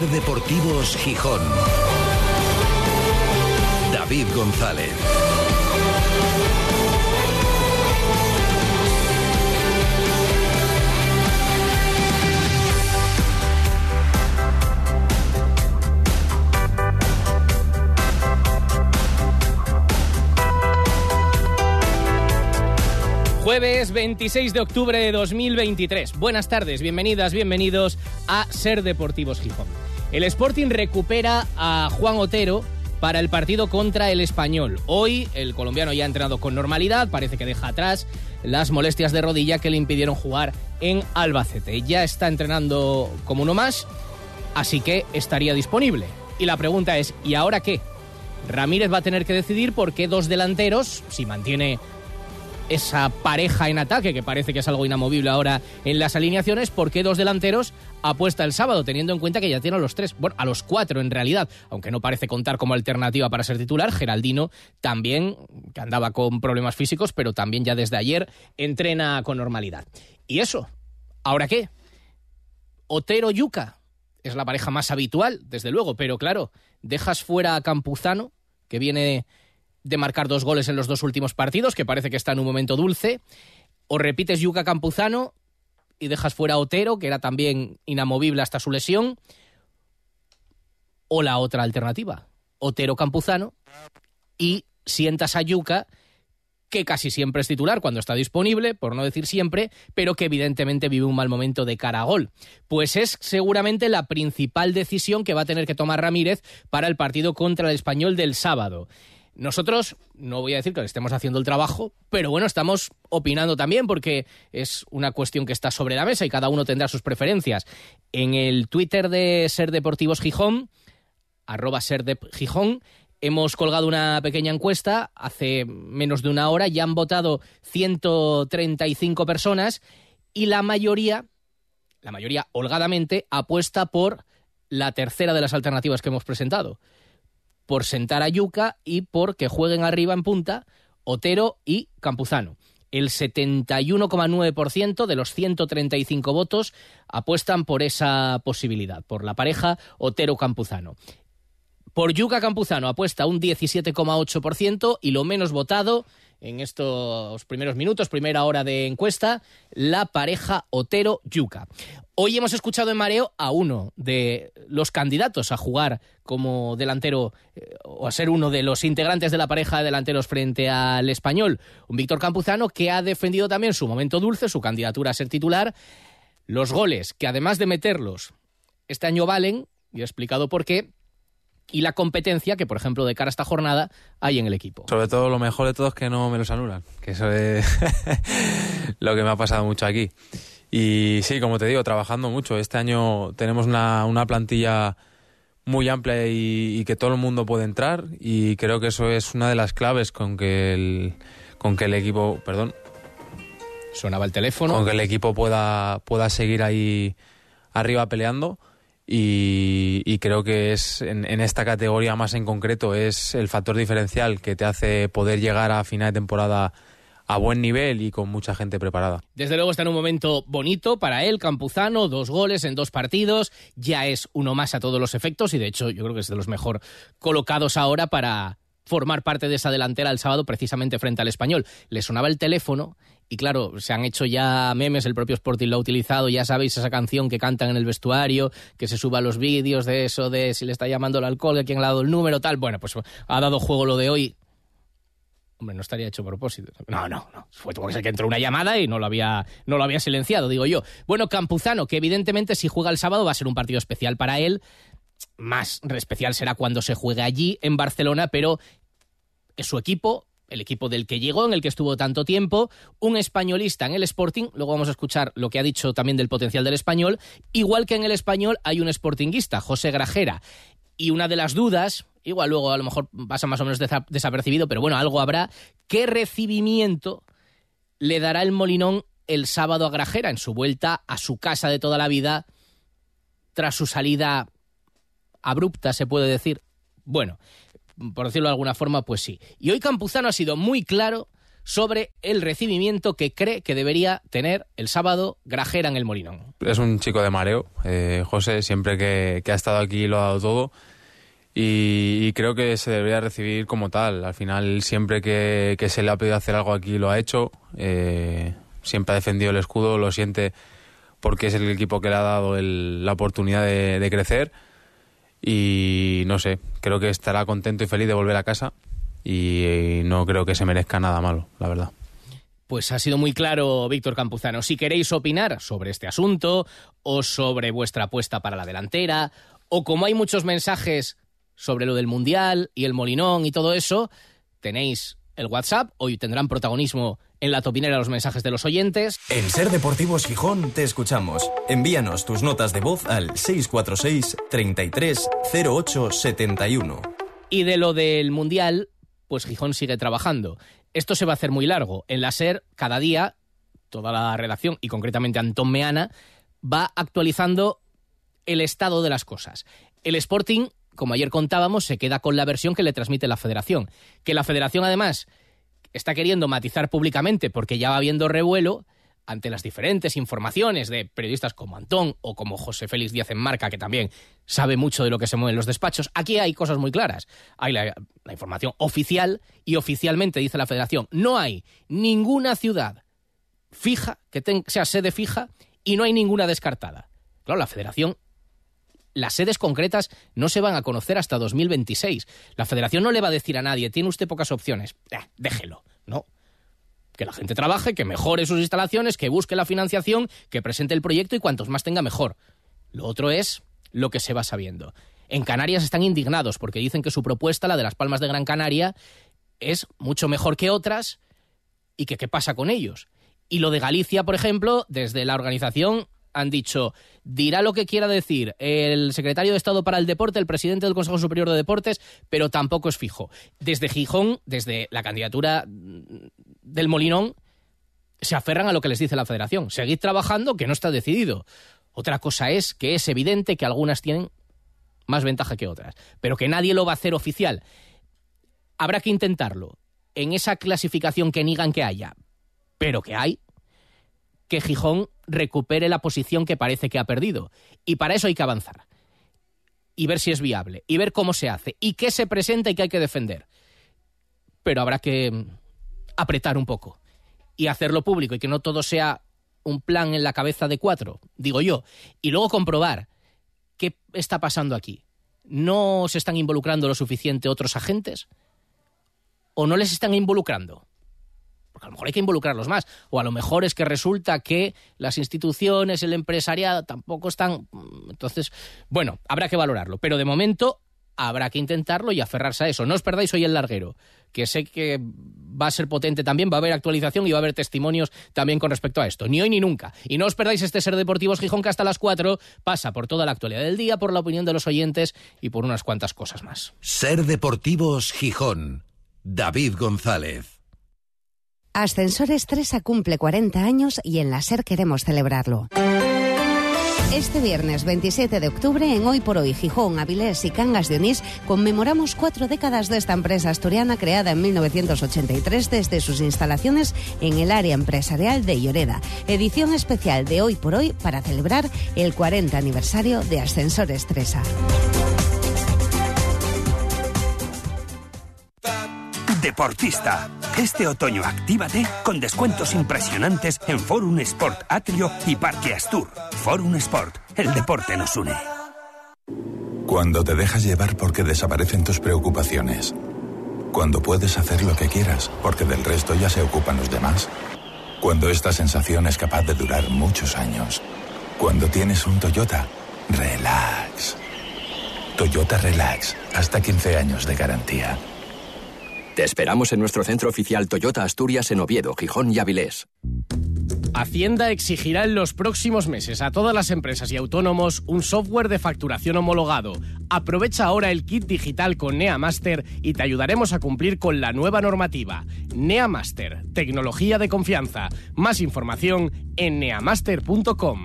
Ser Deportivos Gijón. David González. Jueves 26 de octubre de 2023. Buenas tardes, bienvenidas, bienvenidos a Ser Deportivos Gijón. El Sporting recupera a Juan Otero para el partido contra el Español. Hoy el colombiano ya ha entrenado con normalidad, parece que deja atrás las molestias de rodilla que le impidieron jugar en Albacete. Ya está entrenando como uno más, así que estaría disponible. Y la pregunta es, ¿y ahora qué? Ramírez va a tener que decidir por qué dos delanteros, si mantiene esa pareja en ataque, que parece que es algo inamovible ahora en las alineaciones, ¿por qué dos delanteros apuesta el sábado, teniendo en cuenta que ya tiene a los tres, bueno, a los cuatro en realidad, aunque no parece contar como alternativa para ser titular, Geraldino también, que andaba con problemas físicos, pero también ya desde ayer entrena con normalidad. Y eso, ¿ahora qué? Otero Yuca es la pareja más habitual, desde luego, pero claro, dejas fuera a Campuzano, que viene de marcar dos goles en los dos últimos partidos, que parece que está en un momento dulce, o repites Yuca Campuzano y dejas fuera a Otero, que era también inamovible hasta su lesión, o la otra alternativa, Otero Campuzano, y sientas a Yuca, que casi siempre es titular cuando está disponible, por no decir siempre, pero que evidentemente vive un mal momento de cara a gol. Pues es seguramente la principal decisión que va a tener que tomar Ramírez para el partido contra el español del sábado. Nosotros, no voy a decir que estemos haciendo el trabajo, pero bueno, estamos opinando también porque es una cuestión que está sobre la mesa y cada uno tendrá sus preferencias. En el Twitter de Ser Deportivos Gijón, arroba Ser Gijón, hemos colgado una pequeña encuesta hace menos de una hora, ya han votado 135 personas y la mayoría, la mayoría holgadamente, apuesta por la tercera de las alternativas que hemos presentado por sentar a Yuca y por que jueguen arriba en punta Otero y Campuzano. El 71,9% de los 135 votos apuestan por esa posibilidad, por la pareja Otero-Campuzano. Por Yuca Campuzano apuesta un 17,8% y lo menos votado en estos primeros minutos, primera hora de encuesta, la pareja Otero-Yuca. Hoy hemos escuchado en Mareo a uno de los candidatos a jugar como delantero eh, o a ser uno de los integrantes de la pareja de delanteros frente al español, un Víctor Campuzano que ha defendido también su momento dulce, su candidatura a ser titular, los goles que además de meterlos este año valen, y he explicado por qué, y la competencia que, por ejemplo, de cara a esta jornada hay en el equipo. Sobre todo lo mejor de todo es que no me los anulan, que eso es lo que me ha pasado mucho aquí. Y sí, como te digo, trabajando mucho. Este año tenemos una, una plantilla muy amplia y, que todo el mundo puede entrar. Y creo que eso es una de las claves con que el, con que el equipo, perdón, sonaba el teléfono, con que el equipo pueda, pueda seguir ahí arriba peleando. Y, creo que es en, esta categoría más en concreto es el factor diferencial que te hace poder llegar a final de temporada a buen nivel y con mucha gente preparada. Desde luego está en un momento bonito para él, Campuzano, dos goles en dos partidos, ya es uno más a todos los efectos y de hecho yo creo que es de los mejor colocados ahora para formar parte de esa delantera el sábado precisamente frente al español. Le sonaba el teléfono y claro, se han hecho ya memes, el propio Sporting lo ha utilizado, ya sabéis esa canción que cantan en el vestuario, que se suba los vídeos de eso, de si le está llamando el alcohol, de quién le ha dado el número, tal. Bueno, pues ha dado juego lo de hoy. Hombre, no estaría hecho a propósito. No, no, no. Fue como que entró una llamada y no lo había, no lo había silenciado, digo yo. Bueno, Campuzano, que evidentemente si juega el sábado va a ser un partido especial para él. Más especial será cuando se juegue allí en Barcelona, pero es su equipo, el equipo del que llegó, en el que estuvo tanto tiempo, un españolista en el Sporting, luego vamos a escuchar lo que ha dicho también del potencial del español, igual que en el español hay un sportinguista, José Grajera. Y una de las dudas, igual luego a lo mejor pasa más o menos desapercibido, pero bueno, algo habrá, ¿qué recibimiento le dará el Molinón el sábado a Grajera en su vuelta a su casa de toda la vida tras su salida abrupta, se puede decir? Bueno, por decirlo de alguna forma, pues sí. Y hoy Campuzano ha sido muy claro sobre el recibimiento que cree que debería tener el sábado Grajera en el Molinón. Es un chico de mareo, eh, José, siempre que, ha estado aquí lo ha dado todo y, creo que se debería recibir como tal. Al final, siempre que, se le ha pedido hacer algo aquí lo ha hecho, eh, siempre ha defendido el escudo, lo siente porque es el equipo que le ha dado la oportunidad de crecer y no sé, creo que estará contento y feliz de volver a casa y no creo que se merezca nada malo, la verdad. Pues ha sido muy claro, Víctor Campuzano. Si queréis opinar sobre este asunto o sobre vuestra apuesta para la delantera, o como hay muchos mensajes sobre lo del Mundial y el Molinón y todo eso, tenéis el WhatsApp. Hoy tendrán protagonismo en la topinera los mensajes de los oyentes. En Ser Deportivos Gijón te escuchamos. Envíanos tus notas de voz al 646 33 08 71. Y de lo del Mundial, pues Gijón sigue trabajando. Esto se va a hacer muy largo. En la SER, cada día, toda la redacción, y concretamente Antón Meana, va actualizando el estado de las cosas. El Sporting, como ayer contábamos, se queda con la versión que le transmite la federación. Que la federación, además, está queriendo matizar públicamente porque ya va habiendo revuelo ante las diferentes informaciones de periodistas como Antón o como José Félix Díaz en Marca, que también sabe mucho de lo que se mueve en los despachos, aquí hay cosas muy claras. Hay la, información oficial y oficialmente dice la federación, no hay ninguna ciudad fija, que sea sede fija, y no hay ninguna descartada. Claro, la federación las sedes concretas no se van a conocer hasta 2026. La federación no le va a decir a nadie, tiene usted pocas opciones, eh, déjelo, no que la gente trabaje, que mejore sus instalaciones, que busque la financiación, que presente el proyecto y cuantos más tenga mejor. Lo otro es lo que se va sabiendo. En Canarias están indignados porque dicen que su propuesta, la de las Palmas de Gran Canaria, es mucho mejor que otras y que qué pasa con ellos. Y lo de Galicia, por ejemplo, desde la organización han dicho, dirá lo que quiera decir el secretario de Estado para el Deporte, el presidente del Consejo Superior de Deportes, pero tampoco es fijo. Desde Gijón, desde la candidatura del Molinón, se aferran a lo que les dice la federación. Seguid trabajando, que no está decidido. Otra cosa es que es evidente que algunas tienen más ventaja que otras, pero que nadie lo va a hacer oficial. Habrá que intentarlo. En esa clasificación que niegan que haya, pero que hay, que Gijón recupere la posición que parece que ha perdido. Y para eso hay que avanzar. Y ver si es viable. Y ver cómo se hace. Y qué se presenta y qué hay que defender. Pero habrá que mm, apretar un poco. Y hacerlo público. Y que no todo sea un plan en la cabeza de cuatro, digo yo. Y luego comprobar qué está pasando aquí. ¿No se están involucrando lo suficiente otros agentes? ¿O no les están involucrando? A lo mejor hay que involucrarlos más, o a lo mejor es que resulta que las instituciones, el empresariado tampoco están... Mm, entonces, bueno, habrá que valorarlo, pero de momento habrá que intentarlo y aferrarse a eso. No os perdáis hoy el larguero, que sé que va a ser potente también, va a haber actualización y va a haber testimonios también con respecto a esto. Ni hoy ni nunca. Y no os perdáis este Ser Deportivos Gijón que hasta las 4 pasa por toda la actualidad del día, por la opinión de los oyentes y por unas cuantas cosas más. Ser Deportivos Gijón. David González. Ascensores 3 cumple 40 años y en la SER queremos celebrarlo. Este viernes 27 de octubre, en Hoy por Hoy, Gijón, Avilés y Cangas de Onís, conmemoramos cuatro décadas de esta empresa asturiana creada en 1983 desde sus instalaciones en el área empresarial de Lloreda. Edición especial de Hoy por Hoy para celebrar el 40 aniversario de Ascensores 3A. Este otoño actívate con descuentos impresionantes en Forum Sport Atrio y Parque Astur. Forum Sport, el deporte nos une. Cuando te dejas llevar porque desaparecen tus preocupaciones. Cuando puedes hacer lo que quieras porque del resto ya se ocupan los demás. Cuando esta sensación es capaz de durar muchos años. Cuando tienes un Toyota, relax. Toyota Relax, hasta 15 años de garantía. Te esperamos en nuestro centro oficial Toyota Asturias en Oviedo, Gijón y Avilés. Hacienda exigirá en los próximos meses a todas las empresas y autónomos un software de facturación homologado. Aprovecha ahora el kit digital con NeaMaster y te ayudaremos a cumplir con la nueva normativa. NeaMaster, tecnología de confianza. Más información en neamaster.com.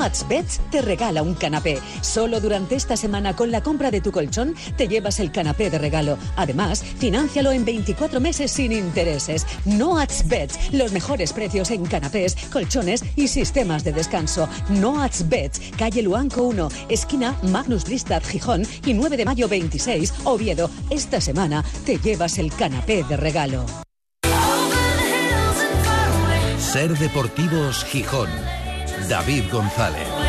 Beds te regala un canapé. Solo durante esta semana con la compra de tu colchón te llevas el canapé de regalo. Además, financialo en 24 meses sin intereses. Beds, los mejores precios en canapés, colchones y sistemas de descanso. Beds, calle Luanco 1, esquina Magnus Bristad, Gijón y 9 de mayo 26, Oviedo. Esta semana te llevas el canapé de regalo. Ser Deportivos Gijón David González.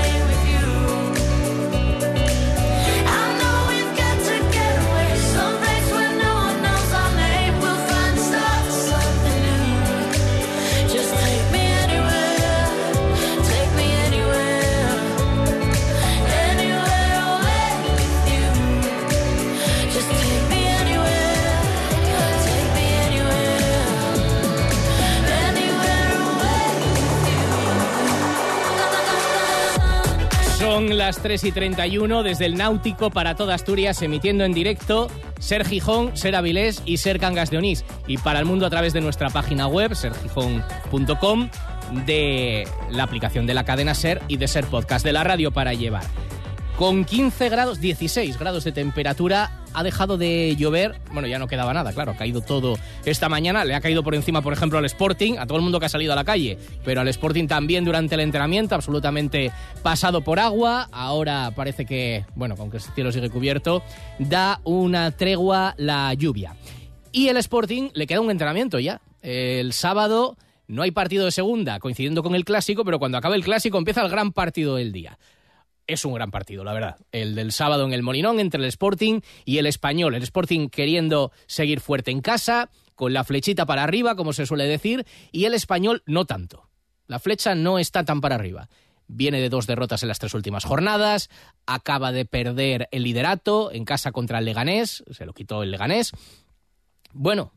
Las 3 y 31 desde el Náutico para toda Asturias, emitiendo en directo Ser Gijón, Ser Avilés y Ser Cangas de Onís. Y para el mundo a través de nuestra página web, sergijón.com, de la aplicación de la cadena Ser y de Ser Podcast de la radio para llevar con 15 grados, 16 grados de temperatura. Ha dejado de llover, bueno, ya no quedaba nada, claro, ha caído todo esta mañana, le ha caído por encima, por ejemplo, al Sporting, a todo el mundo que ha salido a la calle, pero al Sporting también durante el entrenamiento, absolutamente pasado por agua, ahora parece que, bueno, aunque el cielo sigue cubierto, da una tregua la lluvia. Y el Sporting le queda un entrenamiento ya, el sábado... No hay partido de segunda coincidiendo con el clásico, pero cuando acabe el clásico empieza el gran partido del día es un gran partido, la verdad. El del sábado en el Molinón entre el Sporting y el Español. El Sporting queriendo seguir fuerte en casa, con la flechita para arriba, como se suele decir, y el Español no tanto. La flecha no está tan para arriba. Viene de dos derrotas en las tres últimas jornadas, acaba de perder el liderato en casa contra el Leganés, se lo quitó el Leganés. Bueno,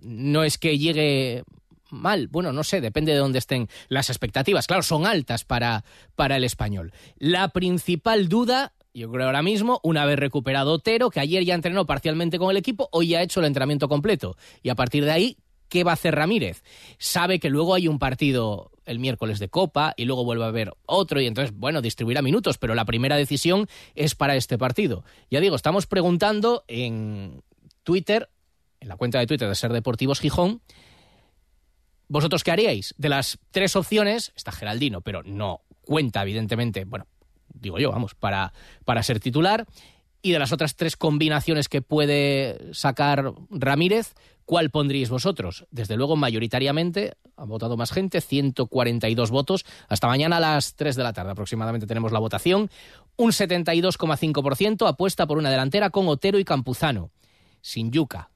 no es que llegue mal. Bueno, no sé, depende de dónde estén las expectativas. Claro, son altas para, para el español. La principal duda yo creo ahora mismo, una vez recuperado Otero, que ayer ya entrenó parcialmente con el equipo, hoy ya ha hecho el entrenamiento completo. Y a partir de ahí, ¿qué va a hacer Ramírez? Sabe que luego hay un partido el miércoles de Copa y luego vuelve a haber otro y entonces, bueno, distribuirá minutos, pero la primera decisión es para este partido. Ya digo, estamos preguntando en Twitter, en la cuenta de Twitter de Ser Deportivos Gijón, ¿Vosotros qué haríais? De las tres opciones, está Geraldino, pero no cuenta, evidentemente, bueno, digo yo, vamos, para, para ser titular. Y de las otras tres combinaciones que puede sacar Ramírez, ¿cuál pondríais vosotros? Desde luego, mayoritariamente, ha votado más gente, 142 votos. Hasta mañana a las 3 de la tarde aproximadamente tenemos la votación. Un 72,5% apuesta por una delantera con Otero y Campuzano. Sin Yuca,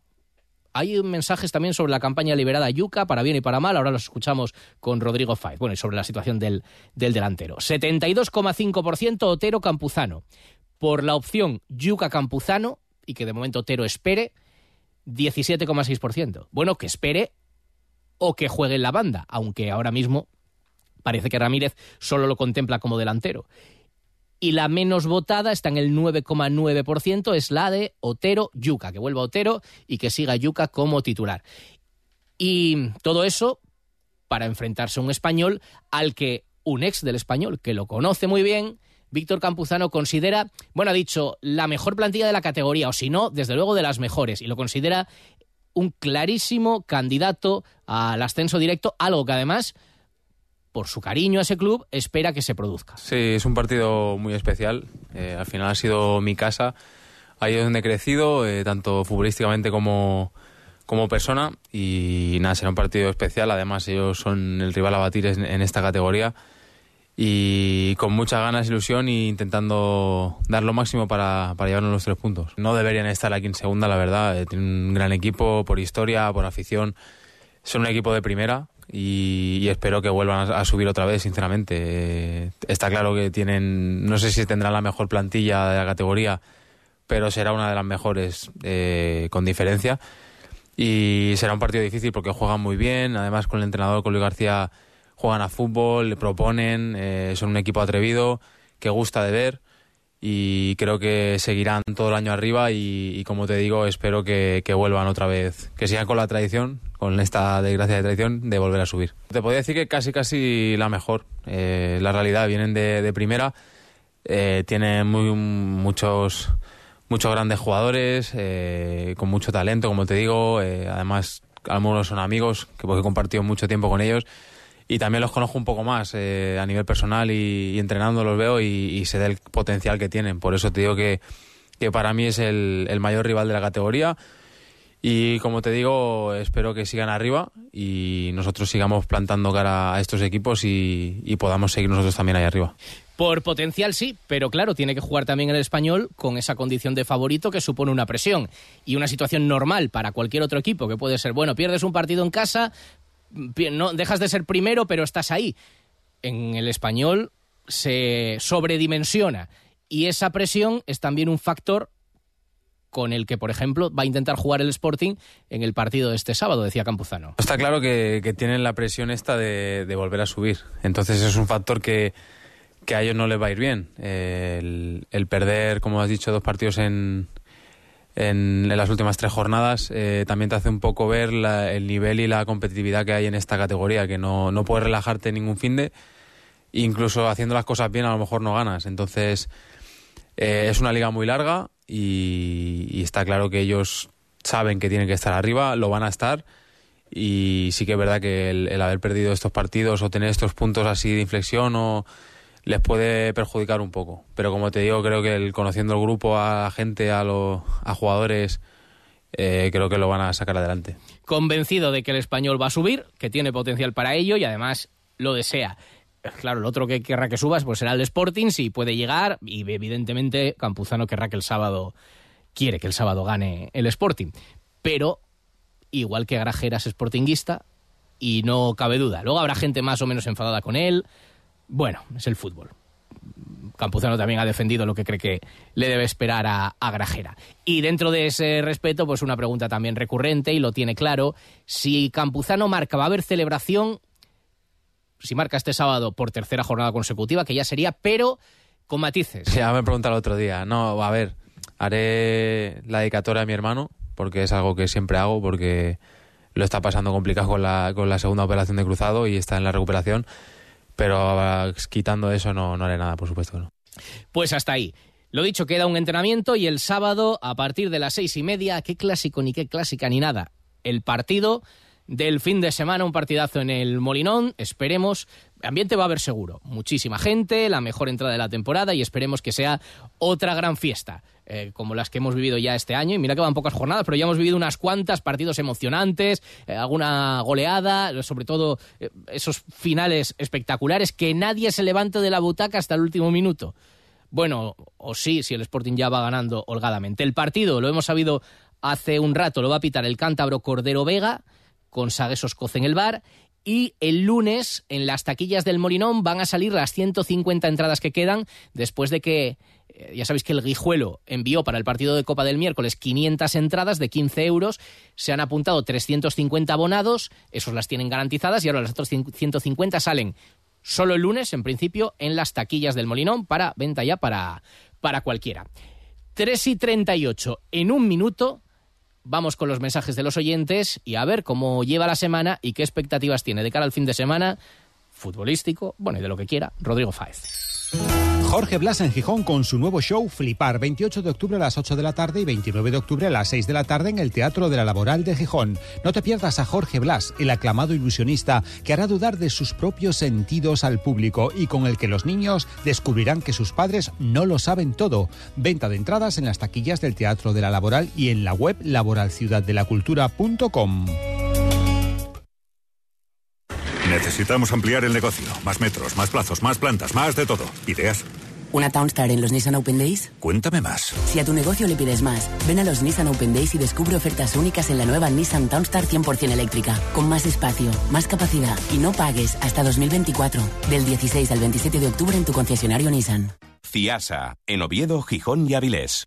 hay mensajes también sobre la campaña liberada Yuca, para bien y para mal. Ahora los escuchamos con Rodrigo Faiz. Bueno, y sobre la situación del, del delantero. 72,5% Otero Campuzano. Por la opción Yuca Campuzano, y que de momento Otero espere, 17,6%. Bueno, que espere o que juegue en la banda, aunque ahora mismo parece que Ramírez solo lo contempla como delantero y la menos votada está en el 9,9%, es la de Otero Yuca, que vuelva Otero y que siga Yuca como titular. Y todo eso para enfrentarse a un español al que un ex del español, que lo conoce muy bien, Víctor Campuzano considera, bueno, ha dicho, la mejor plantilla de la categoría, o si no, desde luego de las mejores, y lo considera un clarísimo candidato al ascenso directo, algo que además por su cariño a ese club, espera que se produzca. Sí, es un partido muy especial. Eh, al final ha sido mi casa. Ahí es donde he crecido, eh, tanto futbolísticamente como, como persona. Y nada, será un partido especial. Además, ellos son el rival a batir en, esta categoría. Y con muchas ganas, ilusión e intentando dar lo máximo para, para llevarnos los tres puntos. No deberían estar aquí en segunda, la verdad. Eh, tienen un gran equipo por historia, por afición. Son un equipo de primera y, espero que vuelvan a, subir otra vez, sinceramente. Eh, está claro que tienen, no sé si tendrán la mejor plantilla de la categoría, pero será una de las mejores eh, con diferencia. y será un partido difícil porque juegan muy bien, además con el entrenador, con García, juegan a fútbol, le proponen, eh, son un equipo atrevido que gusta de ver y creo que seguirán todo el año arriba y, como te digo, espero que, vuelvan otra vez, que sigan con la tradición, con esta desgracia de tradición de volver a subir. Te podría decir que casi casi la mejor, eh, la realidad, vienen de, primera, eh, tienen muy, muchos muchos grandes jugadores, eh, con mucho talento, como te digo. Eh, además, algunos son amigos, que porque he compartido mucho tiempo con ellos. Y también los conozco un poco más eh, a nivel personal y, entrenando los veo y, sé del potencial que tienen. Por eso te digo que, que para mí es el, el mayor rival de la categoría. Y como te digo, espero que sigan arriba y nosotros sigamos plantando cara a estos equipos y, y podamos seguir nosotros también ahí arriba. Por potencial sí, pero claro, tiene que jugar también el español con esa condición de favorito que supone una presión y una situación normal para cualquier otro equipo que puede ser, bueno, pierdes un partido en casa, no dejas de ser primero, pero estás ahí. En el español se sobredimensiona y esa presión es también un factor con el que, por ejemplo, va a intentar jugar el Sporting en el partido de este sábado, decía Campuzano. Está claro que, tienen la presión esta de, volver a subir. Entonces es un factor que, que a ellos no les va a ir bien. el, perder, como has dicho, dos partidos en, en, las últimas tres jornadas eh, también te hace un poco ver el nivel y la competitividad que hay en esta categoría, que no, no puedes relajarte en ningún fin de, incluso haciendo las cosas bien a lo mejor no ganas. Entonces eh, es una liga muy larga y, está claro que ellos saben que tienen que estar arriba, lo van a estar y sí que es verdad que el, el haber perdido estos partidos o tener estos puntos así de inflexión o les puede perjudicar un poco. Pero como te digo, creo que el, conociendo el grupo, a la gente, a, los a jugadores, eh, creo que lo van a sacar adelante. Convencido de que el español va a subir, que tiene potencial para ello y además lo desea. Claro, el otro que querrá que subas pues será el Sporting, si puede llegar, y evidentemente Campuzano querrá que el sábado, quiere que el sábado gane el Sporting. Pero, igual que Grajera es sportinguista, y no cabe duda. Luego habrá gente más o menos enfadada con él, bueno, es el fútbol. Campuzano también ha defendido lo que cree que le debe esperar a, Grajera. Y dentro de ese respeto, pues una pregunta también recurrente y lo tiene claro. Si Campuzano marca, va a haber celebración, si marca este sábado por tercera jornada consecutiva, que ya sería, pero con matices. Ya me pregunta el otro día. No, a ver, haré la dedicatoria a mi hermano, porque es algo que siempre hago, porque lo está pasando complicado con la, con la segunda operación de cruzado y está en la recuperación pero ah, quitando eso no, no haré nada, por supuesto. No. Pues hasta ahí. Lo dicho, queda un entrenamiento y el sábado, a partir de las seis y media, qué clásico ni qué clásica ni nada. El partido del fin de semana, un partidazo en el Molinón, esperemos, ambiente va a haber seguro, muchísima gente, la mejor entrada de la temporada y esperemos que sea otra gran fiesta. Eh, como las que hemos vivido ya este año. Y mira que van pocas jornadas, pero ya hemos vivido unas cuantas partidos emocionantes, eh, alguna goleada, sobre todo eh, esos finales espectaculares, que nadie se levante de la butaca hasta el último minuto. Bueno, o sí, si el Sporting ya va ganando holgadamente. El partido, lo hemos sabido hace un rato, lo va a pitar el cántabro Cordero Vega, con Saguesos Coce en el bar. Y el lunes, en las taquillas del Molinón, van a salir las 150 entradas que quedan después de que ya sabéis que el Guijuelo envió para el partido de Copa del miércoles 500 entradas de 15 euros, se han apuntado 350 abonados, esos las tienen garantizadas y ahora las otras 150 salen solo el lunes, en principio, en las taquillas del Molinón para venta ya para, para cualquiera. 3 y 38, en un minuto vamos con los mensajes de los oyentes y a ver cómo lleva la semana y qué expectativas tiene de cara al fin de semana futbolístico, bueno, y de lo que quiera, Rodrigo Fáez. Jorge Blas en Gijón con su nuevo show Flipar, 28 de octubre a las 8 de la tarde y 29 de octubre a las 6 de la tarde en el Teatro de la Laboral de Gijón. No te pierdas a Jorge Blas, el aclamado ilusionista que hará dudar de sus propios sentidos al público y con el que los niños descubrirán que sus padres no lo saben todo. Venta de entradas en las taquillas del Teatro de la Laboral y en la web laboralciudaddelacultura.com. Necesitamos ampliar el negocio. Más metros, más plazos, más plantas, más de todo. ¿Ideas? ¿Una Townstar en los Nissan Open Days? Cuéntame más. Si a tu negocio le pides más, ven a los Nissan Open Days y descubre ofertas únicas en la nueva Nissan Townstar 100% eléctrica, con más espacio, más capacidad y no pagues hasta 2024. Del 16 al 27 de octubre en tu concesionario Nissan. CIASA, en Oviedo, Gijón y Avilés.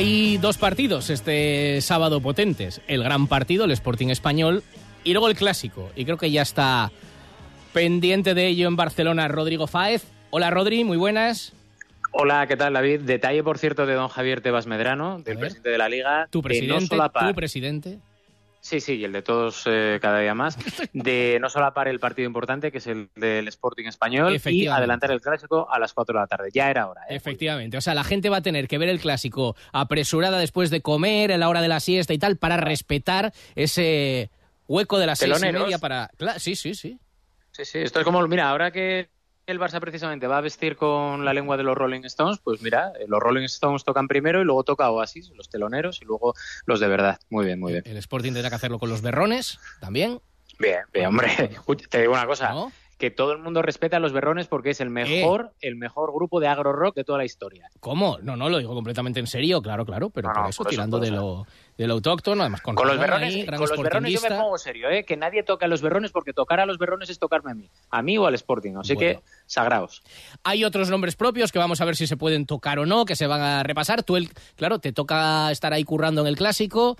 Hay dos partidos este sábado potentes. El gran partido, el Sporting Español, y luego el clásico. Y creo que ya está pendiente de ello en Barcelona Rodrigo Fáez. Hola Rodri, muy buenas. Hola, ¿qué tal David? Detalle, por cierto, de don Javier Tebas Medrano, del presidente de la Liga. Tu no presidente, solapar- tu presidente. Sí, sí, y el de todos eh, cada día más, de no solapar el partido importante, que es el del Sporting Español, y adelantar el clásico a las 4 de la tarde. Ya era hora, ¿eh? Efectivamente, o sea, la gente va a tener que ver el clásico apresurada después de comer, a la hora de la siesta y tal, para respetar ese hueco de las seis y media para... Sí, sí, sí. Sí, sí, esto es como, mira, ahora que el Barça precisamente va a vestir con la lengua de los Rolling Stones, pues mira, eh, los Rolling Stones tocan primero y luego toca Oasis, los teloneros y luego los de verdad. Muy bien, muy bien. El Sporting tendrá que hacerlo con los berrones también. Bien, bien, hombre. Uy, te digo una cosa, que todo el mundo respeta a los berrones porque es el mejor, el mejor grupo de agro rock de toda la historia. ¿Cómo? No, no, lo digo completamente en serio, claro, claro, pero No, por no, eso, por eso, tirando de lo, de lo autóctono, además con, Con los berrones, ahí, con los berrones yo me pongo serio, ¿eh? que nadie toque a los berrones porque tocar a los berrones es tocarme a mí, a mí o al Sporting, así Bueno. que sagraos. Hay otros nombres propios que vamos a ver si se pueden tocar o no, que se van a repasar. Tú, el, claro, te toca estar ahí currando en el clásico.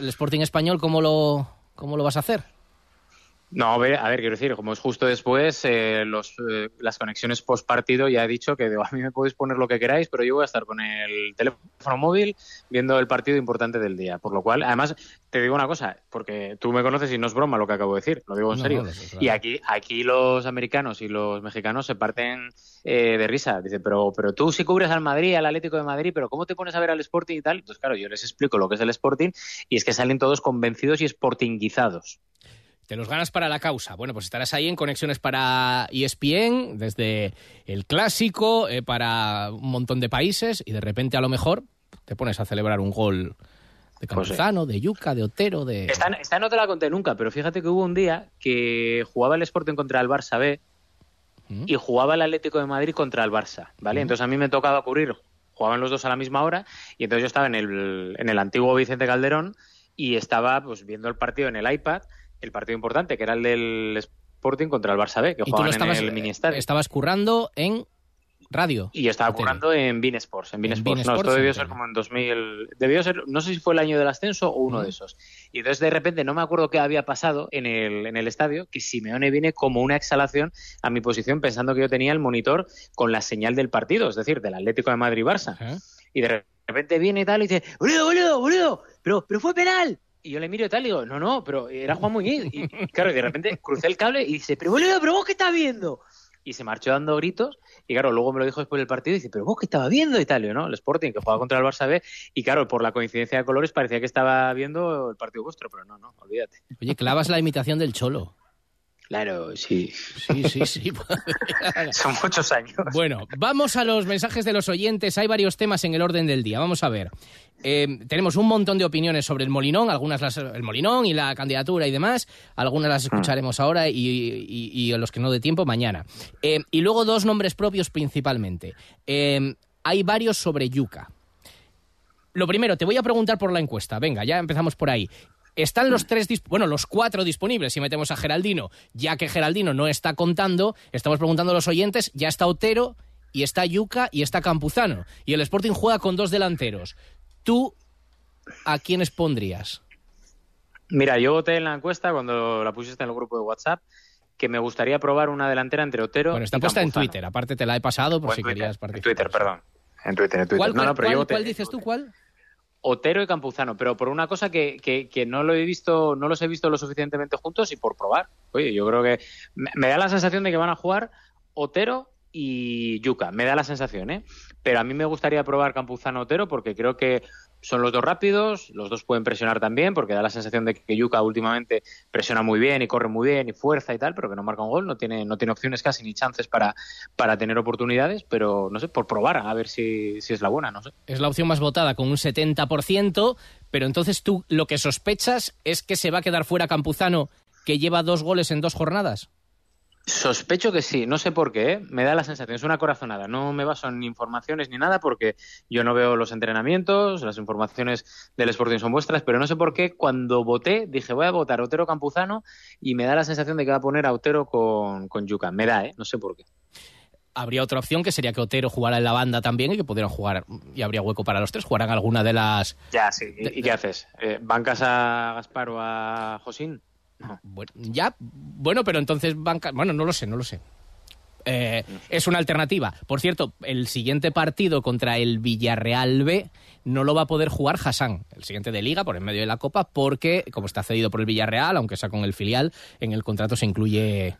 El Sporting español, ¿cómo lo, cómo lo vas a hacer? No, a ver, a ver, quiero decir, como es justo después, eh, los, eh, las conexiones post partido ya he dicho que digo, a mí me podéis poner lo que queráis, pero yo voy a estar con el teléfono móvil viendo el partido importante del día. Por lo cual, además, te digo una cosa, porque tú me conoces y no es broma lo que acabo de decir, lo digo en No, serio. no, claro. Y aquí, aquí los americanos y los mexicanos se parten eh, de risa. Dicen, pero, pero tú si cubres al Madrid, al Atlético de Madrid, pero ¿cómo te pones a ver al Sporting y tal? Entonces, claro, yo les explico lo que es el Sporting y es que salen todos convencidos y sportinguizados. Te los ganas para la causa. Bueno, pues estarás ahí en conexiones para ESPN, desde el clásico, eh, para un montón de países, y de repente a lo mejor te pones a celebrar un gol de Campuzano, de Yuca, de Otero, de... Esta, esta no te la conté nunca, pero fíjate que hubo un día que jugaba el Sporting contra el Barça B y jugaba el Atlético de Madrid contra el Barça, ¿vale? Entonces a mí me tocaba cubrir, jugaban los dos a la misma hora y entonces yo estaba en el, en el antiguo Vicente Calderón y estaba pues viendo el partido en el iPad, el partido importante, que era el del Sporting contra el Barça B, que jugaban estabas, en el mini estadio. estabas currando en radio. Y yo estaba currando en Bean Sports. En Bean Sports. No, Sports, esto debió ser como en 2000. Debió ser, no sé si fue el año del ascenso o uno de esos. Y entonces de repente no me acuerdo qué había pasado en el, en el estadio, que Simeone viene como una exhalación a mi posición pensando que yo tenía el monitor con la señal del partido, es decir, del Atlético de Madrid-Barça. Y de repente viene y tal y dice, boludo, boludo, boludo, pero, pero fue penal. Y yo le miro y tal y digo, no, no, pero era Juan Muñiz. Y claro, y de repente crucé el cable y dice, pero boludo, pero vos qué estás viendo. Y se marchó dando gritos. Y claro, luego me lo dijo después del partido y dice, pero vos qué estaba viendo y tal. Y yo, ¿no? El Sporting, que jugaba contra el Barça B. Y claro, por la coincidencia de colores parecía que estaba viendo el partido vuestro, pero no, no, olvídate. Oye, clavas la imitación del Cholo. Claro, sí. Sí, sí, sí. Son muchos años. Bueno, vamos a los mensajes de los oyentes. Hay varios temas en el orden del día. Vamos a ver. Eh, tenemos un montón de opiniones sobre el Molinón, algunas las, el Molinón y la candidatura y demás. Algunas las escucharemos ahora y, y- los que no de tiempo mañana. Eh, y luego dos nombres propios principalmente. Eh, hay varios sobre Yuca. Lo primero, te voy a preguntar por la encuesta. Venga, ya empezamos por ahí. Están los tres, bueno, los cuatro disponibles si metemos a Geraldino, ya que Geraldino no está contando, estamos preguntando a los oyentes, ya está Otero y está Yuca y está Campuzano. Y el Sporting juega con dos delanteros. ¿Tú a quiénes pondrías? Mira, yo voté en la encuesta cuando la pusiste en el grupo de WhatsApp que me gustaría probar una delantera entre Otero Bueno, está y puesta en. Twitter, aparte te la he pasado por O en si Twitter, querías En participar. Twitter, perdón. En Twitter, en Twitter. ¿Cuál, no, cuál- no, pero yo cuál- voté. cuál dices tú? ¿Cuál? Otero y Campuzano, pero por una cosa que, que, que no lo he visto, no los he visto lo suficientemente juntos y por probar. Oye, yo creo que me, me da la sensación de que van a jugar Otero y Yuca, me da la sensación, ¿eh? Pero a mí me gustaría probar Campuzano-Otero porque creo que son los dos rápidos, los dos pueden presionar también, porque da la sensación de que Yuka últimamente presiona muy bien y corre muy bien y fuerza y tal, pero que no marca un gol, no tiene, no tiene opciones casi ni chances para, para tener oportunidades, pero no sé, por probar, a ver si, si es la buena, no sé. Es la opción más votada con un 70%, pero entonces tú lo que sospechas es que se va a quedar fuera Campuzano, que lleva dos goles en dos jornadas. Sospecho que sí, no sé por qué, ¿eh? me da la sensación, es una corazonada, no me baso en informaciones ni nada porque yo no veo los entrenamientos, las informaciones del Sporting son vuestras, pero no sé por qué cuando voté dije voy a votar a Otero Campuzano y me da la sensación de que va a poner a Otero con, con Yuca, me da, ¿eh? no sé por qué. Habría otra opción que sería que Otero jugara en la banda también y que pudieran jugar, y habría hueco para los tres, jugarán alguna de las... Ya, sí, ¿y, qué haces? Eh, ¿Bancas a Gaspar o a Josín? Bueno, ya, bueno, pero entonces banca. Bueno, no lo sé, no lo sé. Eh, es una alternativa. Por cierto, el siguiente partido contra el Villarreal B no lo va a poder jugar Hassan, el siguiente de liga, por en medio de la Copa, porque como está cedido por el Villarreal, aunque sea con el filial, en el contrato se incluye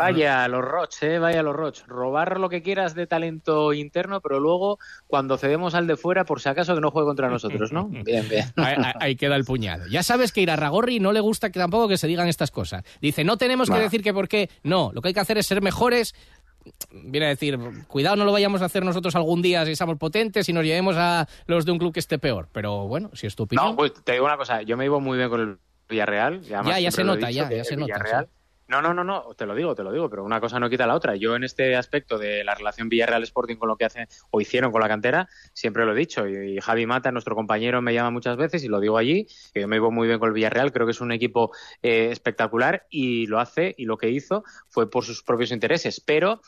vaya los Roch, eh, vaya los Roch. Robar lo que quieras de talento interno, pero luego cuando cedemos al de fuera, por si acaso que no juegue contra nosotros, ¿no? Bien, bien. Ahí, queda el puñado. Ya sabes que ir a Ragorri no le gusta que tampoco que se digan estas cosas. Dice, no tenemos que decir que por qué. No, lo que hay que hacer es ser mejores viene a decir, cuidado, no lo vayamos a hacer nosotros algún día si somos potentes y nos llevemos a los de un club que esté peor. Pero bueno, si es tu opinión. No, pues te digo una cosa, yo me iba muy bien con el Villarreal. Ya, ya se nota, ya, ya se nota. No, no, no, no, te lo digo, te lo digo, pero una cosa no quita la otra. Yo en este aspecto de la relación Villarreal Sporting con lo que hacen o hicieron con la cantera, siempre lo he dicho. Y, Javi Mata, nuestro compañero, me llama muchas veces y lo digo allí, que yo me iba muy bien con el Villarreal, creo que es un equipo eh, espectacular y lo hace y lo que hizo fue por sus propios intereses. Pero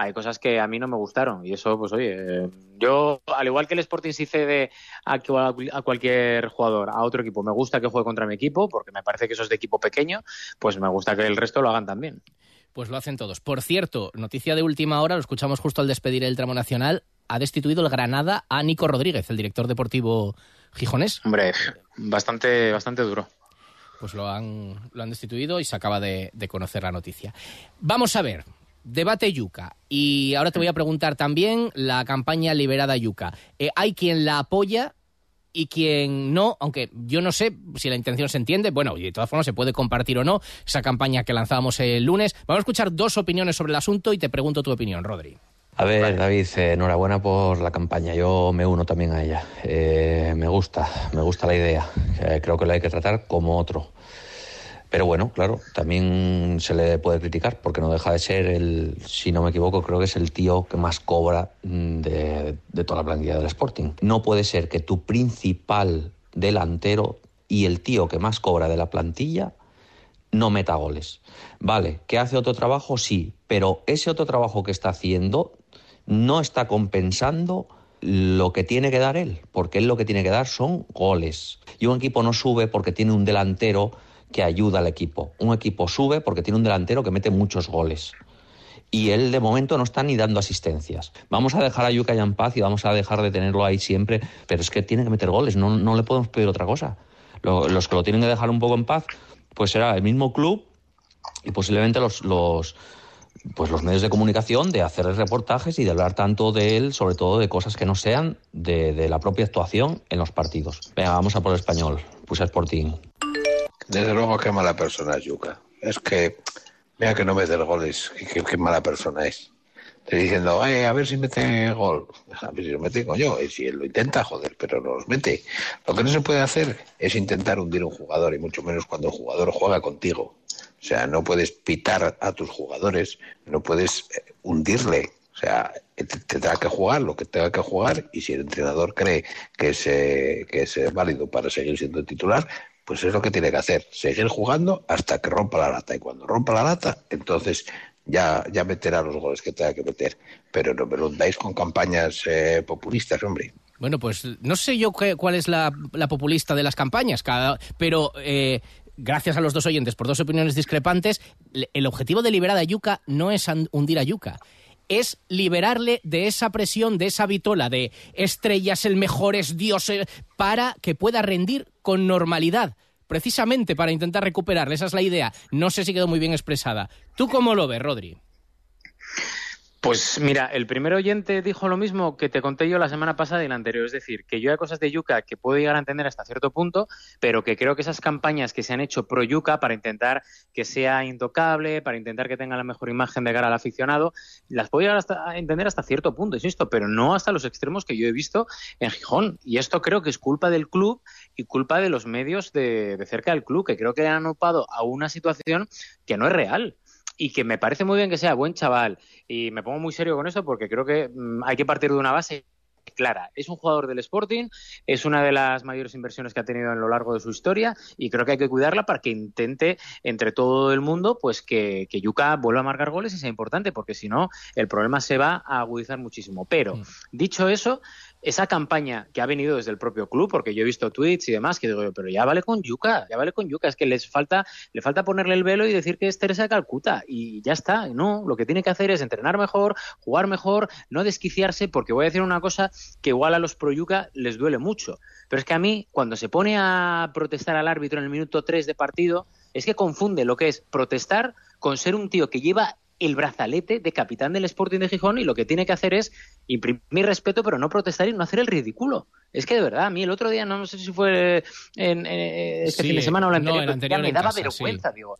hay cosas que a mí no me gustaron y eso, pues oye, yo, al igual que el Sporting sí cede a, a, cualquier jugador, a otro equipo, me gusta que juegue contra mi equipo porque me parece que eso es de equipo pequeño, pues me gusta que el resto lo hagan también. Pues lo hacen todos. Por cierto, noticia de última hora, lo escuchamos justo al despedir el tramo nacional, ha destituido el Granada a Nico Rodríguez, el director deportivo gijonés. Hombre, bastante, bastante duro pues lo han, lo han destituido y se acaba de, de, conocer la noticia. Vamos a ver, Debate Yuca. Y ahora te voy a preguntar también la campaña Liberada Yuca. Eh, hay quien la apoya y quien no, aunque yo no sé si la intención se entiende, bueno, y de todas formas se puede compartir o no esa campaña que lanzábamos el lunes. Vamos a escuchar dos opiniones sobre el asunto y te pregunto tu opinión, Rodri. A ver, David, eh, enhorabuena por la campaña. Yo me uno también a ella. Eh, me gusta, me gusta la idea. creo que la hay que tratar como otro. Pero bueno, claro, también se le puede criticar porque no deja de ser el, si no me equivoco, creo que es el tío que más cobra mm, de, toda la plantilla del Sporting. No puede ser que tu principal delantero y el tío que más cobra de la plantilla no meta goles. Vale, que hace otro trabajo, sí, pero ese otro trabajo que está haciendo no está compensando lo que tiene que dar él, porque él lo que tiene que dar son goles. Y un equipo no sube porque tiene un delantero que ayuda al equipo. Un equipo sube porque tiene un delantero que mete muchos goles. Y él de momento no está ni dando asistencias. Vamos a dejar a Yuka en paz y vamos a dejar de tenerlo ahí siempre, pero es que tiene que meter goles, no, no le podemos pedir otra cosa. los que lo tienen que dejar un poco en paz, pues será el mismo club y posiblemente los, los, pues los medios de comunicación de hacer reportajes y de hablar tanto de él, sobre todo de cosas que no sean de, de la propia actuación en los partidos. Venga, vamos a por el español. Puse Sporting. Desde luego, qué mala persona es Yuka. Es que, mira que no mete goles, qué, qué mala persona es. Te diciendo, eh, a ver si mete gol. A ver si lo mete, yo. Y si él lo intenta, joder, pero no los mete. Lo que no se puede hacer es intentar hundir un jugador, y mucho menos cuando el jugador juega contigo. O sea, no puedes pitar a tus jugadores, no puedes eh, hundirle. O sea, tendrá que jugar lo que tenga que jugar y si el entrenador cree que es, que es válido para seguir siendo titular, pues es lo que tiene que hacer, seguir jugando hasta que rompa la lata. Y cuando rompa la lata, entonces ya, ya meterá los goles que tenga que meter. Pero no me lo dais con campañas eh, populistas, hombre. Bueno, pues no sé yo cuál es la, populista de las campañas, pero eh, gracias a los dos oyentes por dos opiniones discrepantes, el objetivo de liberar a Yuca no es hundir a Yuca es liberarle de esa presión, de esa vitola de estrellas, el mejor es Dios, eh, para que pueda rendir con normalidad precisamente para intentar recuperarle. Esa es la idea. No sé si quedó muy bien expresada. ¿Tú cómo lo ves, Rodri? Pues mira, el primer oyente dijo lo mismo que te conté yo la semana pasada y la anterior. Es decir, que yo hay cosas de Yuca que puedo llegar a entender hasta cierto punto, pero que creo que esas campañas que se han hecho pro Yuca para intentar que sea intocable, para intentar que tenga la mejor imagen de cara al aficionado, las puedo llegar a entender hasta cierto punto, insisto, pero no hasta los extremos que yo he visto en Gijón. Y esto creo que es culpa del club y culpa de los medios de, de cerca del club, que creo que han opado a una situación que no es real y que me parece muy bien que sea buen chaval. Y me pongo muy serio con esto porque creo que mm, hay que partir de una base clara. Es un jugador del Sporting, es una de las mayores inversiones que ha tenido a lo largo de su historia y creo que hay que cuidarla para que intente entre todo el mundo pues que, que Yuka vuelva a marcar goles y sea importante porque si no el problema se va a agudizar muchísimo. Pero mm. dicho eso, esa campaña que ha venido desde el propio club, porque yo he visto tweets y demás que digo, pero ya vale con Yuca, ya vale con Yuca, es que les falta, le falta ponerle el velo y decir que es Teresa de Calcuta y ya está, no, lo que tiene que hacer es entrenar mejor, jugar mejor, no desquiciarse, porque voy a decir una cosa que igual a los pro Yuca les duele mucho, pero es que a mí cuando se pone a protestar al árbitro en el minuto 3 de partido, es que confunde lo que es protestar con ser un tío que lleva el brazalete de capitán del Sporting de Gijón y lo que tiene que hacer es imprimir respeto, pero no protestar y no hacer el ridículo. Es que de verdad, a mí el otro día, no, sé si fue en, este fin de semana o la anterior, me daba vergüenza, digo.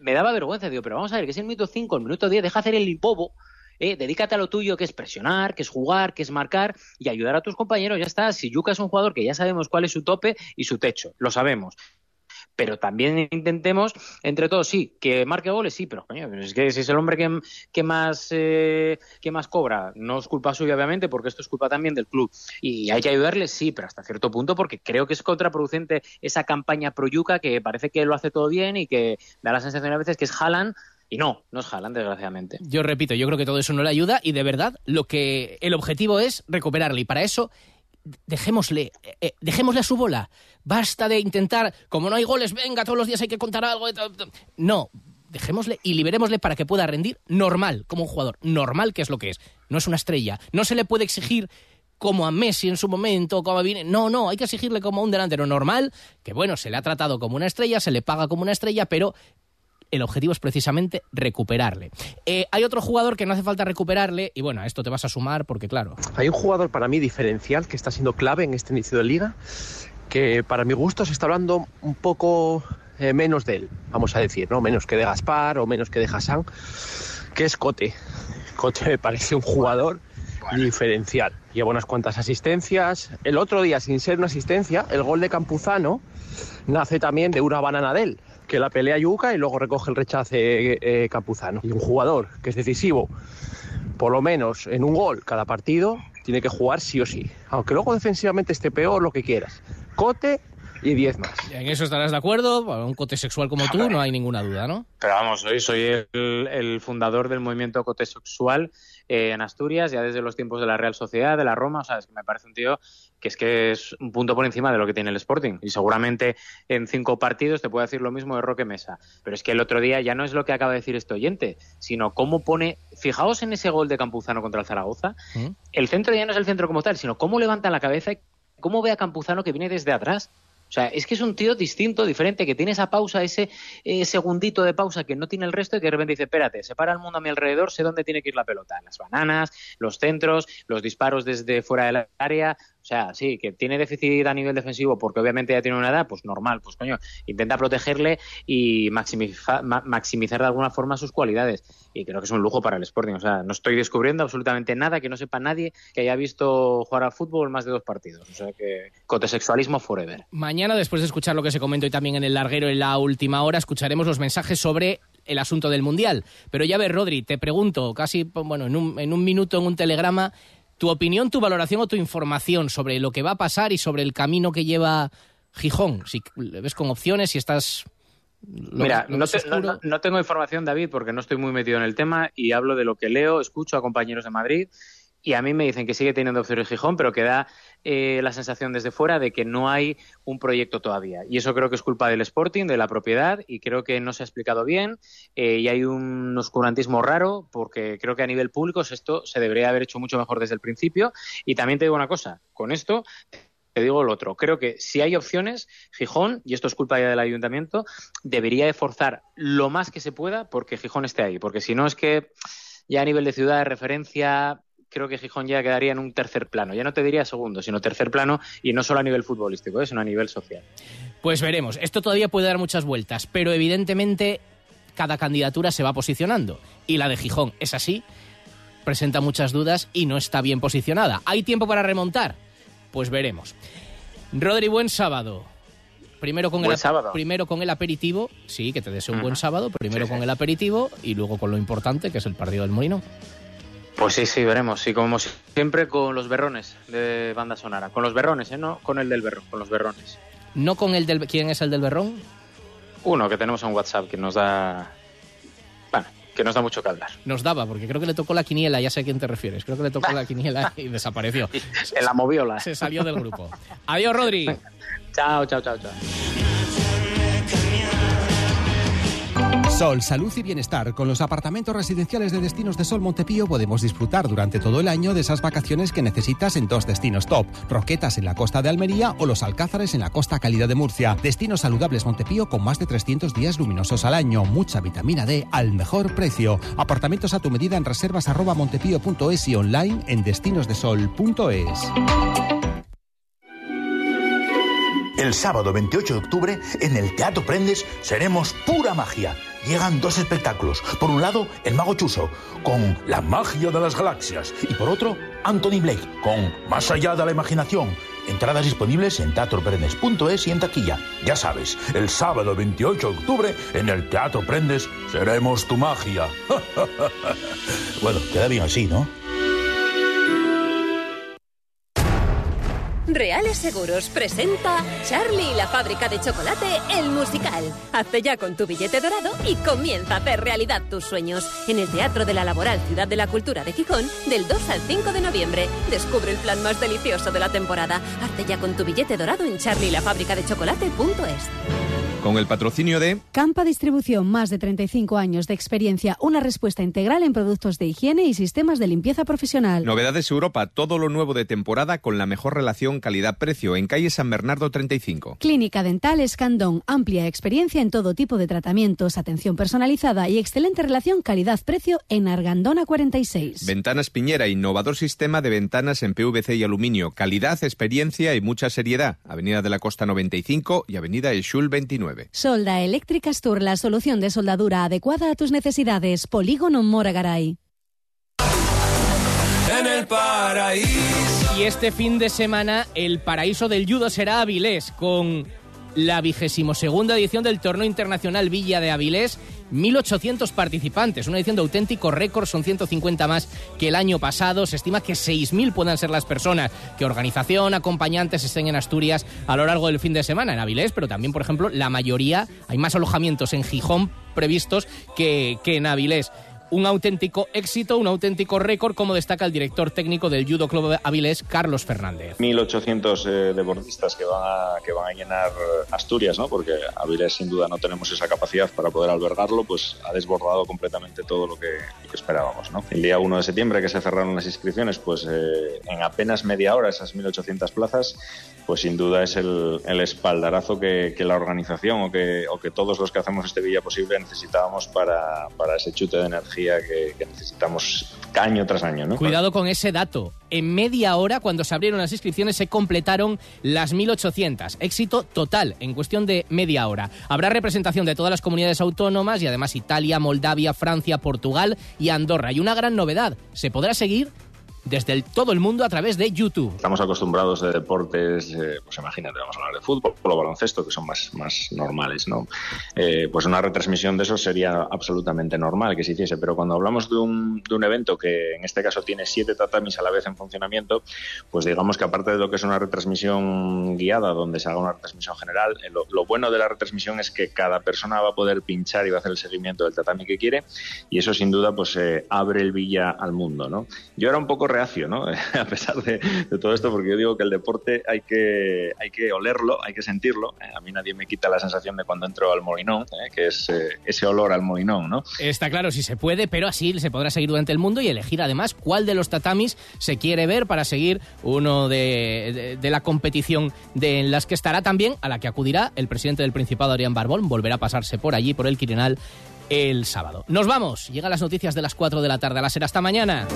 Me daba vergüenza, digo, pero vamos a ver, que es el minuto 5, el minuto 10, deja hacer el impobo. Eh, dedícate a lo tuyo, que es presionar, que es jugar, que es marcar y ayudar a tus compañeros. Ya está. Si Yuka es un jugador que ya sabemos cuál es su tope y su techo, lo sabemos pero también intentemos, entre todos, sí, que marque goles, sí, pero coño, es que si es el hombre que, que más, eh, que más cobra, no es culpa suya, obviamente, porque esto es culpa también del club. Y hay que ayudarle, sí, pero hasta cierto punto, porque creo que es contraproducente esa campaña pro Yuca que parece que lo hace todo bien y que da la sensación a veces que es Haaland y no, no es Haaland, desgraciadamente. Yo repito, yo creo que todo eso no le ayuda y de verdad lo que el objetivo es recuperarle y para eso dejémosle, eh, eh, dejémosle a su bola. Basta de intentar, como no hay goles, venga, todos los días hay que contar algo. No, dejémosle y liberémosle para que pueda rendir normal, como un jugador, normal que es lo que es. No es una estrella. No se le puede exigir como a Messi en su momento, como a No, no, hay que exigirle como a un delantero normal, que bueno, se le ha tratado como una estrella, se le paga como una estrella, pero el objetivo es precisamente recuperarle. Eh, hay otro jugador que no hace falta recuperarle, y bueno, a esto te vas a sumar porque, claro. Hay un jugador para mí diferencial que está siendo clave en este inicio de liga, que para mi gusto se está hablando un poco eh, menos de él, vamos a decir, ¿no? Menos que de Gaspar o menos que de Hassan, que es Cote. Cote me parece un jugador diferencial. Lleva unas cuantas asistencias. El otro día, sin ser una asistencia, el gol de Campuzano nace también de una banana de él que la pelea Yuca y luego recoge el rechace eh, Campuzano. Y un jugador que es decisivo, por lo menos en un gol cada partido, tiene que jugar sí o sí. Aunque luego defensivamente esté peor, lo que quieras. Cote y 10 más. En eso estarás de acuerdo. un cote sexual como tú, no hay ninguna duda, ¿no? Pero vamos, hoy soy el, el fundador del movimiento cote sexual eh, en Asturias, ya desde los tiempos de la Real Sociedad, de la Roma. O sea, es que me parece un tío que es que es un punto por encima de lo que tiene el Sporting. Y seguramente en cinco partidos te puede decir lo mismo de Roque Mesa. Pero es que el otro día ya no es lo que acaba de decir este oyente, sino cómo pone. Fijaos en ese gol de Campuzano contra el Zaragoza. ¿Mm? El centro ya no es el centro como tal, sino cómo levanta la cabeza y cómo ve a Campuzano que viene desde atrás. O sea, es que es un tío distinto, diferente, que tiene esa pausa, ese eh, segundito de pausa que no tiene el resto y que de repente dice, espérate, separa el mundo a mi alrededor, sé dónde tiene que ir la pelota. Las bananas, los centros, los disparos desde fuera del área. O sea, sí, que tiene déficit a nivel defensivo porque obviamente ya tiene una edad, pues normal, pues coño, intenta protegerle y maximizar, de alguna forma sus cualidades. Y creo que es un lujo para el Sporting. O sea, no estoy descubriendo absolutamente nada que no sepa nadie que haya visto jugar al fútbol más de dos partidos. O sea que cotesexualismo forever. Mañana, después de escuchar lo que se comentó y también en el larguero en la última hora, escucharemos los mensajes sobre el asunto del Mundial. Pero ya ves, Rodri, te pregunto, casi, bueno, en un, en un minuto, en un telegrama, tu opinión, tu valoración o tu información sobre lo que va a pasar y sobre el camino que lleva Gijón. Si le ves con opciones, si estás... Mira, no, tengo información, David, porque no estoy muy metido en el tema y hablo de lo que leo, escucho a compañeros de Madrid y a mí me dicen que sigue teniendo opciones Gijón, pero que da eh, la sensación desde fuera de que no hay un proyecto todavía. Y eso creo que es culpa del Sporting, de la propiedad, y creo que no se ha explicado bien. Eh, y hay un oscurantismo raro, porque creo que a nivel público esto se debería haber hecho mucho mejor desde el principio. Y también te digo una cosa, con esto te digo lo otro. Creo que si hay opciones, Gijón, y esto es culpa ya del ayuntamiento, debería de forzar lo más que se pueda porque Gijón esté ahí. Porque si no es que ya a nivel de ciudad de referencia, creo que Gijón ya quedaría en un tercer plano. Ya no te diría segundo, sino tercer plano y no solo a nivel futbolístico, ¿eh? sino a nivel social. Pues veremos. Esto todavía puede dar muchas vueltas, pero evidentemente cada candidatura se va posicionando. Y la de Gijón es así, presenta muchas dudas y no está bien posicionada. ¿Hay tiempo para remontar? Pues veremos. Rodri, buen sábado. Primero con, Buen el, sábado. primero con el aperitivo, sí, que te deseo un buen sábado, primero Sí, con sí. el aperitivo y luego con lo importante, que es el partido del Molino. Pues sí, sí, veremos. Y como siempre con los berrones de banda sonora. Con los berrones, ¿eh? No con el del berro, con los berrones. No con el del... ¿Quién es el del Berrón? Uno que tenemos en WhatsApp que nos da... Bueno, que nos da mucho que hablar. Nos daba, porque creo que le tocó la quiniela, ya sé a quién te refieres. Creo que le tocó la quiniela y desapareció. En la moviola. Se salió del grupo. Adiós, Rodri. Chao, chao, chao, chao. Sol, salud y bienestar. Con los apartamentos residenciales de Destinos de Sol Montepío podemos disfrutar durante todo el año de esas vacaciones que necesitas en dos destinos top. Roquetas en la costa de Almería o los Alcázares en la costa cálida de Murcia. Destinos saludables Montepío con más de 300 días luminosos al año. Mucha vitamina D al mejor precio. Apartamentos a tu medida en reservas arroba montepío.es y online en destinosdesol.es. El sábado 28 de octubre, en el Teatro Prendes, seremos pura magia. Llegan dos espectáculos. Por un lado, El Mago Chuso, con La magia de las galaxias. Y por otro, Anthony Blake, con Más allá de la imaginación. Entradas disponibles en teatroprendes.es y en taquilla. Ya sabes, el sábado 28 de octubre, en el Teatro Prendes, seremos tu magia. bueno, queda bien así, ¿no? Reales Seguros presenta Charlie y la fábrica de chocolate, el musical. Hazte ya con tu billete dorado y comienza a hacer realidad tus sueños. En el Teatro de la Laboral Ciudad de la Cultura de Gijón, del 2 al 5 de noviembre. Descubre el plan más delicioso de la temporada. Hazte ya con tu billete dorado en charlielafabricadechocolate.es. Con el patrocinio de Campa Distribución, más de 35 años de experiencia, una respuesta integral en productos de higiene y sistemas de limpieza profesional. Novedades Europa, todo lo nuevo de temporada con la mejor relación calidad-precio en calle San Bernardo 35. Clínica Dental Escandón, amplia experiencia en todo tipo de tratamientos, atención personalizada y excelente relación calidad-precio en Argandona 46. Ventanas Piñera, innovador sistema de ventanas en PVC y aluminio, calidad, experiencia y mucha seriedad. Avenida de la Costa 95 y Avenida Eshul 29. Solda Eléctricas Tour, la solución de soldadura adecuada a tus necesidades. Polígono Moragaray. En el paraíso. Y este fin de semana el paraíso del judo será Avilés con la vigésimo segunda edición del torneo internacional Villa de Avilés. 1.800 participantes, una edición de auténtico récord, son 150 más que el año pasado. Se estima que 6.000 puedan ser las personas que organización, acompañantes estén en Asturias a lo largo del fin de semana, en Avilés, pero también, por ejemplo, la mayoría, hay más alojamientos en Gijón previstos que, que en Avilés un auténtico éxito, un auténtico récord, como destaca el director técnico del Judo Club Avilés, Carlos Fernández. 1.800 eh, deportistas que van, a, que van a llenar Asturias, ¿no? porque Avilés sin duda no tenemos esa capacidad para poder albergarlo, pues ha desbordado completamente todo lo que, esperábamos. El día 1 de septiembre que se cerraron las inscripciones, pues eh, en apenas media hora esas 1.800 plazas, pues sin duda es el, espaldarazo que, que, la organización o que, o que todos los que hacemos este Villa posible necesitábamos para, para ese chute de energía que, necesitamos año tras año. ¿no? Cuidado con ese dato. En media hora, cuando se abrieron las inscripciones, se completaron las 1.800. Éxito total en cuestión de media hora. Habrá representación de todas las comunidades autónomas y además Italia, Moldavia, Francia, Portugal y Andorra. Y una gran novedad, se podrá seguir desde el, todo el mundo a través de YouTube. Estamos acostumbrados de deportes, eh, pues imagínate, vamos a hablar de fútbol o baloncesto, que son más, más normales, ¿no? Eh, pues una retransmisión de eso sería absolutamente normal que se hiciese, pero cuando hablamos de un, de un evento que en este caso tiene siete tatamis a la vez en funcionamiento, pues digamos que aparte de lo que es una retransmisión guiada, donde se haga una retransmisión general, eh, lo, lo bueno de la retransmisión es que cada persona va a poder pinchar y va a hacer el seguimiento del tatami que quiere, y eso sin duda pues abre el Villa al mundo, ¿no? Yo era un poco reacio, ¿no? a pesar de, de, todo esto, porque yo digo que el deporte hay que, hay que olerlo, hay que sentirlo. Eh, a mí nadie me quita la sensación de cuando entro al Molinón, eh, que es eh, ese olor al Molinón, ¿no? Está claro, si se puede, pero así se podrá seguir durante el mundo y elegir además cuál de los tatamis se quiere ver para seguir uno de, de, de la competición de, en las que estará también, a la que acudirá el presidente del Principado, Adrián Barbón, volverá a pasarse por allí, por el Quirinal el sábado. Nos vamos. Llegan las noticias de las 4 de la tarde. A la será hasta mañana.